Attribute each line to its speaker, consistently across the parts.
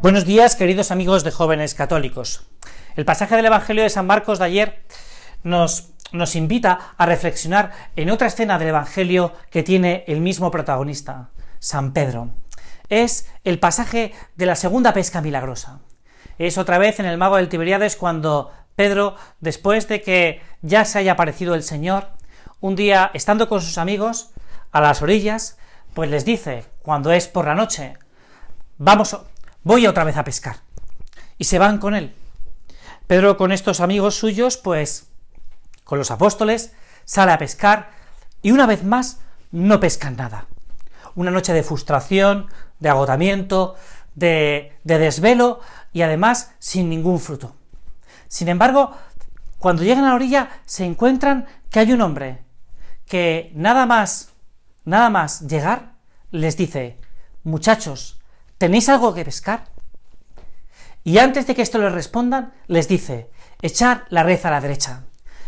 Speaker 1: Buenos días, queridos amigos de jóvenes católicos. El pasaje del Evangelio de San Marcos de ayer nos, nos invita a reflexionar en otra escena del Evangelio que tiene el mismo protagonista, San Pedro. Es el pasaje de la segunda pesca milagrosa. Es otra vez en el mago del Tiberíades cuando Pedro, después de que ya se haya aparecido el Señor, un día, estando con sus amigos a las orillas, pues les dice, cuando es por la noche, vamos, voy otra vez a pescar. Y se van con él. Pedro con estos amigos suyos, pues con los apóstoles, sale a pescar y una vez más no pescan nada. Una noche de frustración, de agotamiento, de, de desvelo y además sin ningún fruto. Sin embargo, cuando llegan a la orilla se encuentran que hay un hombre que nada más, nada más llegar, les dice, muchachos, ¿tenéis algo que pescar? Y antes de que esto les respondan, les dice, echar la red a la derecha.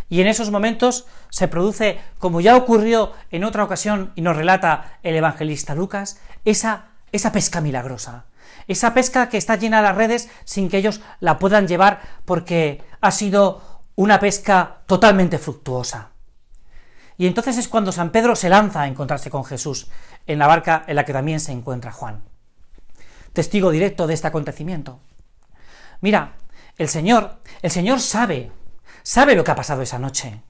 Speaker 1: Y en esos momentos se produce, como ya ocurrió en otra ocasión y nos relata el evangelista Lucas, esa, esa pesca milagrosa. Esa pesca que está llena de las redes sin que ellos la puedan llevar porque ha sido una pesca totalmente fructuosa. Y entonces es cuando San Pedro se lanza a encontrarse con Jesús, en la barca en la que también se encuentra Juan. Testigo directo de este acontecimiento. Mira, el Señor, el Señor sabe, sabe lo que ha pasado esa noche.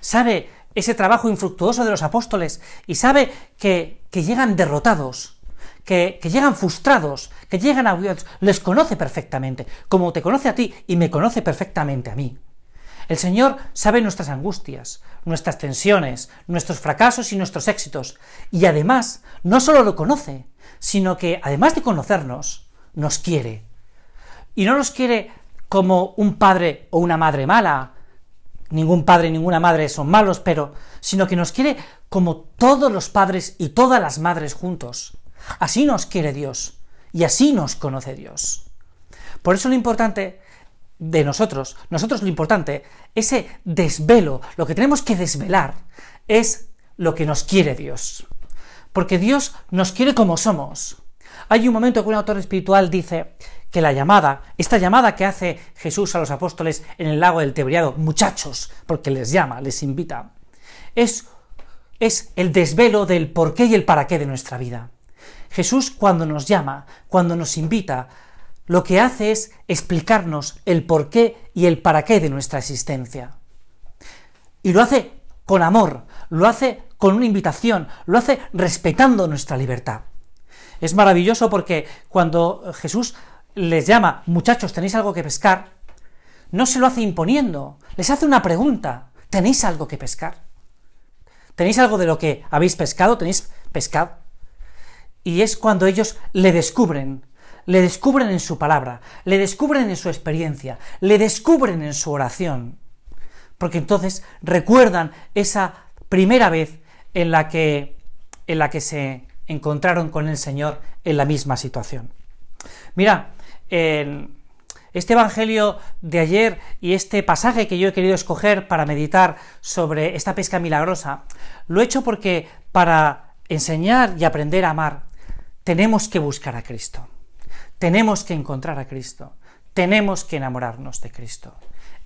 Speaker 1: Sabe ese trabajo infructuoso de los apóstoles y sabe que, que llegan derrotados, que, que, llegan frustrados, que llegan a... les conoce perfectamente, como te conoce a ti y me conoce perfectamente a mí. El Señor sabe nuestras angustias, nuestras tensiones, nuestros fracasos y nuestros éxitos, y además no solo lo conoce, sino que además de conocernos, nos quiere. Y no nos quiere como un padre o una madre mala, ningún padre y ninguna madre son malos, pero sino que nos quiere como todos los padres y todas las madres juntos. Así nos quiere Dios y así nos conoce Dios. Por eso lo importante de nosotros, nosotros lo importante, ese desvelo, lo que tenemos que desvelar, es lo que nos quiere Dios. Porque Dios nos quiere como somos. Hay un momento que un autor espiritual dice que la llamada, esta llamada que hace Jesús a los apóstoles en el lago del Tebriado, muchachos, porque les llama, les invita, es, es el desvelo del por qué y el para qué de nuestra vida. Jesús cuando nos llama, cuando nos invita, lo que hace es explicarnos el porqué y el para qué de nuestra existencia. Y lo hace con amor, lo hace con una invitación, lo hace respetando nuestra libertad. Es maravilloso porque cuando Jesús les llama, muchachos, ¿tenéis algo que pescar? No se lo hace imponiendo, les hace una pregunta, ¿tenéis algo que pescar? ¿Tenéis algo de lo que habéis pescado? ¿Tenéis pescado? Y es cuando ellos le descubren, le descubren en su palabra, le descubren en su experiencia, le descubren en su oración. Porque entonces recuerdan esa primera vez en la que, en la que se encontraron con el Señor en la misma situación. Mira, en este Evangelio de ayer y este pasaje que yo he querido escoger para meditar sobre esta pesca milagrosa, lo he hecho porque para enseñar y aprender a amar tenemos que buscar a Cristo. Tenemos que encontrar a Cristo, tenemos que enamorarnos de Cristo.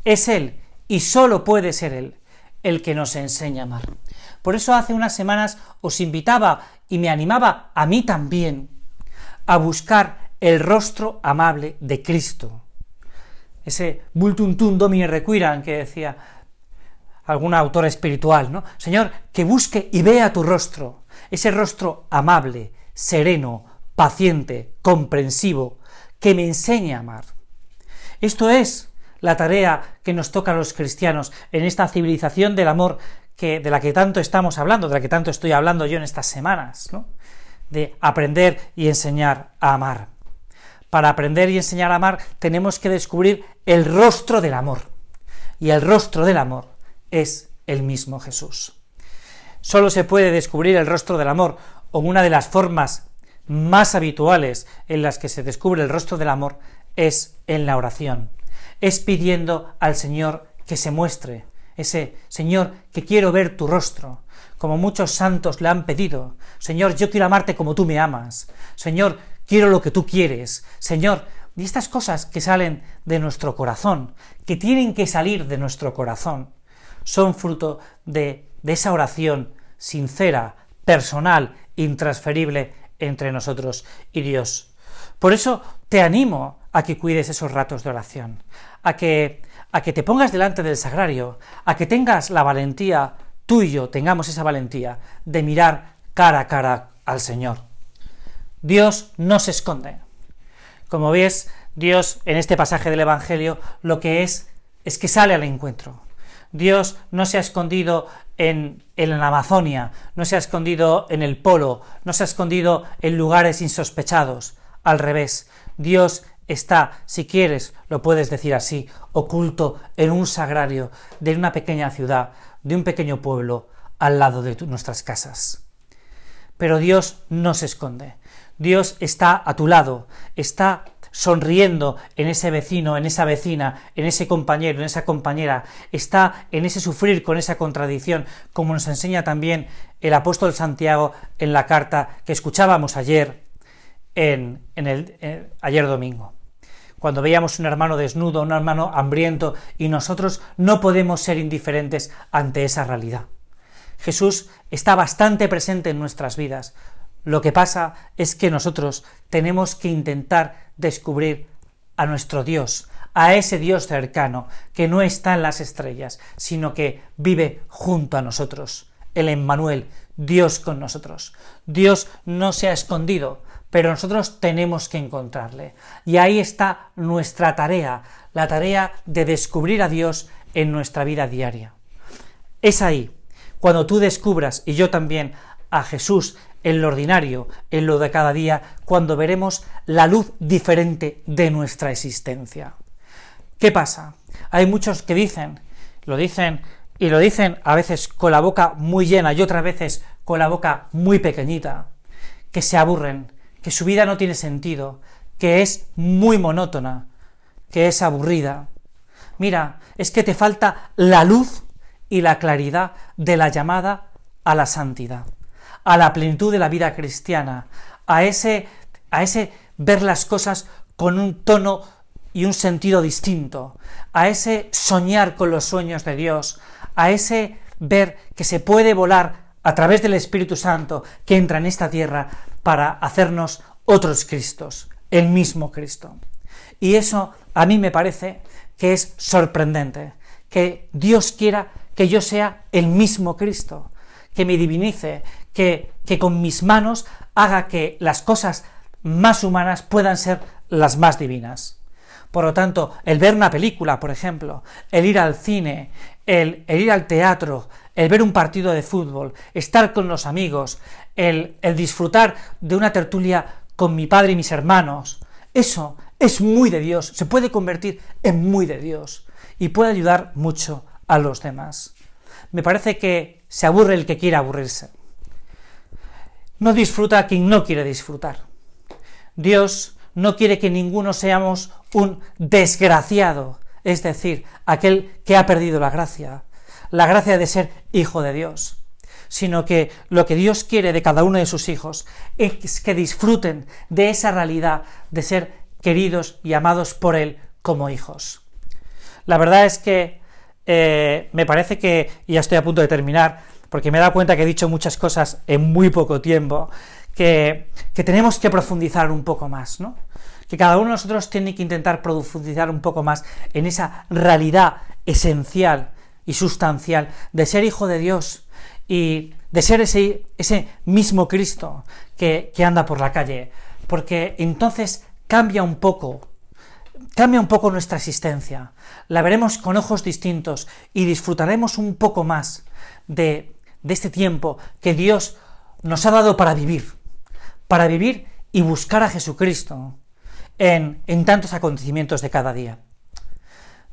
Speaker 1: Es Él, y solo puede ser Él, el que nos enseña a amar. Por eso hace unas semanas os invitaba y me animaba a mí también a buscar el rostro amable de Cristo. Ese bultuntum domine requiran que decía algún autor espiritual, ¿no? Señor, que busque y vea tu rostro, ese rostro amable, sereno, paciente, comprensivo, que me enseñe a amar. Esto es la tarea que nos toca a los cristianos en esta civilización del amor que, de la que tanto estamos hablando, de la que tanto estoy hablando yo en estas semanas, de aprender y enseñar a amar. Para aprender y enseñar a amar tenemos que descubrir el rostro del amor. Y el rostro del amor es el mismo Jesús. Solo se puede descubrir el rostro del amor o una de las formas más habituales en las que se descubre el rostro del amor es en la oración. Es pidiendo al Señor que se muestre, ese Señor que quiero ver tu rostro, como muchos santos le han pedido. Señor, yo quiero amarte como tú me amas. Señor, quiero lo que tú quieres. Señor, y estas cosas que salen de nuestro corazón, que tienen que salir de nuestro corazón, son fruto de, de esa oración sincera, personal, intransferible entre nosotros y Dios. Por eso te animo a que cuides esos ratos de oración, a que, a que te pongas delante del sagrario, a que tengas la valentía, tú y yo tengamos esa valentía de mirar cara a cara al Señor. Dios no se esconde. Como ves, Dios en este pasaje del Evangelio lo que es es que sale al encuentro. Dios no se ha escondido en, la Amazonia, no se ha escondido en el polo, no se ha escondido en lugares insospechados. Al revés, Dios está, si quieres, lo puedes decir así, oculto en un sagrario de una pequeña ciudad, de un pequeño pueblo, al lado de nuestras casas. Pero Dios no se esconde. Dios está a tu lado, está sonriendo en ese vecino, en esa vecina, en ese compañero, en esa compañera, está en ese sufrir con esa contradicción, como nos enseña también el apóstol Santiago en la carta que escuchábamos ayer en, eh, ayer domingo. Cuando veíamos un hermano desnudo, un hermano hambriento, y nosotros no podemos ser indiferentes ante esa realidad. Jesús está bastante presente en nuestras vidas, lo que pasa es que nosotros tenemos que intentar descubrir a nuestro Dios, a ese Dios cercano, que no está en las estrellas, sino que vive junto a nosotros, el Emmanuel, Dios con nosotros. Dios no se ha escondido, pero nosotros tenemos que encontrarle. Y ahí está nuestra tarea, la tarea de descubrir a Dios en nuestra vida diaria. Es ahí, cuando tú descubras, y yo también, a Jesús en lo ordinario, en lo de cada día, cuando veremos la luz diferente de nuestra existencia. ¿Qué pasa? Hay muchos que dicen, lo dicen y lo dicen a veces con la boca muy llena y otras veces con la boca muy pequeñita, que se aburren, que su vida no tiene sentido, que es muy monótona, que es aburrida. Mira, es que te falta la luz y la claridad de la llamada a la santidad a la plenitud de la vida cristiana, a ese, a ese ver las cosas con un tono y un sentido distinto, a ese soñar con los sueños de Dios, a ese ver que se puede volar a través del Espíritu Santo que entra en esta tierra para hacernos otros Cristos, el mismo Cristo. Y eso a mí me parece que es sorprendente, que Dios quiera que yo sea el mismo Cristo, que me divinice, que, con mis manos haga que las cosas más humanas puedan ser las más divinas. Por lo tanto, el ver una película, por ejemplo, el ir al cine, el, ir al teatro, el ver un partido de fútbol, estar con los amigos, el disfrutar de una tertulia con mi padre y mis hermanos, eso es muy de Dios, se puede convertir en muy de Dios y puede ayudar mucho a los demás. Me parece que se aburre el que quiera aburrirse. No disfruta quien no quiere disfrutar. Dios no quiere que ninguno seamos un desgraciado, es decir, aquel que ha perdido la gracia, la gracia de ser hijo de Dios, sino que lo que Dios quiere de cada uno de sus hijos es que disfruten de esa realidad de ser queridos y amados por Él como hijos. La verdad es que eh, me parece que, y ya estoy a punto de terminar, porque me he dado cuenta que he dicho muchas cosas en muy poco tiempo, que, tenemos que profundizar un poco más, ¿no? Que cada uno de nosotros tiene que intentar profundizar un poco más en esa realidad esencial y sustancial de ser hijo de Dios y de ser ese, ese mismo Cristo que, que anda por la calle, porque entonces cambia un poco cambia un poco nuestra existencia, la veremos con ojos distintos y disfrutaremos un poco más de, de este tiempo que Dios nos ha dado para vivir, para vivir y buscar a Jesucristo en, en tantos acontecimientos de cada día.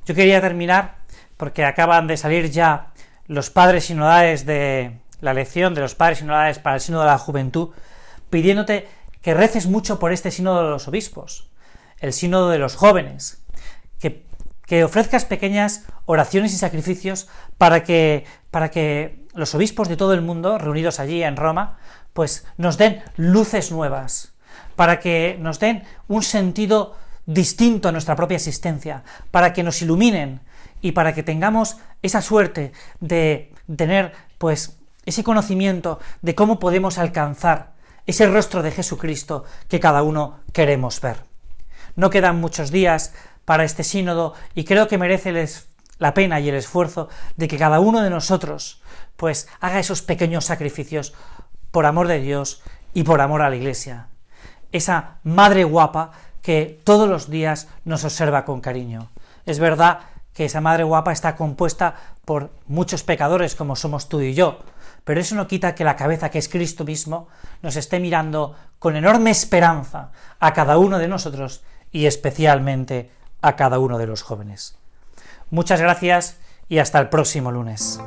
Speaker 1: Yo quería terminar, porque acaban de salir ya los padres sinodales de la lección de los padres sinodales para el sínodo de la juventud, pidiéndote que reces mucho por este sínodo de los obispos, el sínodo de los jóvenes, que, que ofrezcas pequeñas oraciones y sacrificios para que, para que los obispos de todo el mundo, reunidos allí en Roma, pues nos den luces nuevas, para que nos den un sentido distinto a nuestra propia existencia, para que nos iluminen y para que tengamos esa suerte de tener, pues, ese conocimiento de cómo podemos alcanzar ese rostro de Jesucristo que cada uno queremos ver. No quedan muchos días para este sínodo y creo que merece la pena y el esfuerzo de que cada uno de nosotros pues haga esos pequeños sacrificios por amor de Dios y por amor a la Iglesia. Esa madre guapa que todos los días nos observa con cariño. Es verdad que esa madre guapa está compuesta por muchos pecadores como somos tú y yo, pero eso no quita que la cabeza, que es Cristo mismo, nos esté mirando con enorme esperanza a cada uno de nosotros y especialmente a cada uno de los jóvenes. Muchas gracias y hasta el próximo lunes.